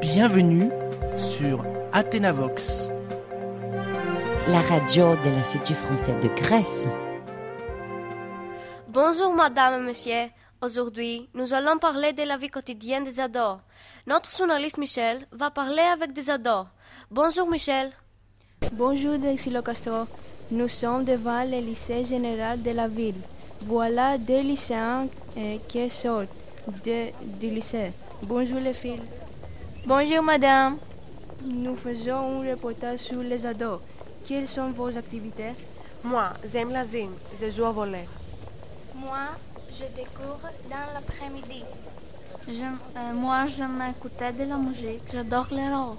Bienvenue sur Athénavox. La radio de l'Institut français de Grèce. Bonjour madame et monsieur. Aujourd'hui, nous allons parler de la vie quotidienne des ados. Notre journaliste Michel va parler avec des ados. Bonjour Michel. Bonjour Dexilo Castro. Nous sommes devant le lycée général de la ville. Voilà deux lycéens euh, qui sortent de- du lycée. Bonjour les filles. Bonjour madame. Nous faisons un reportage sur les ados. Quelles sont vos activités? Moi, j'aime la gym, je joue au volet. Moi, je découvre dans l'après-midi. euh, moi, j'aime écouter de la musique. J'adore le rock.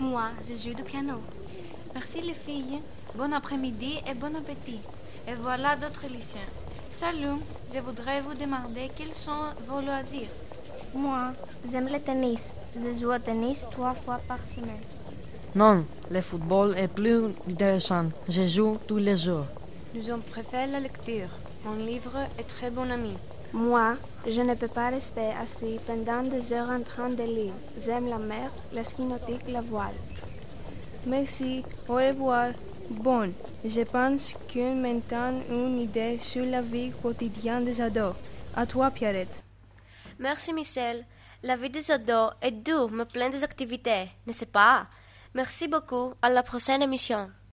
Moi, je joue du piano. Merci les filles. Bon après-midi et bon appétit. Et voilà d'autres lycéens. Salut, je voudrais vous demander quels sont vos loisirs. Moi, j'aime le tennis. Je joue au tennis trois fois par semaine. Non, le football est plus intéressant. Je joue tous les jours. Nous on préfère la lecture. Mon livre est très bon ami. Moi, je ne peux pas rester assis pendant des heures en train de lire. J'aime la mer, le ski nautique, la voile. Merci, au revoir. Bon, je pense que maintenant une idée sur la vie quotidienne des ados. À toi, Pierrette. Merci Michel. La vie des ados est dure mais pleine d'activités, n'est-ce pas? Merci beaucoup. À la prochaine émission.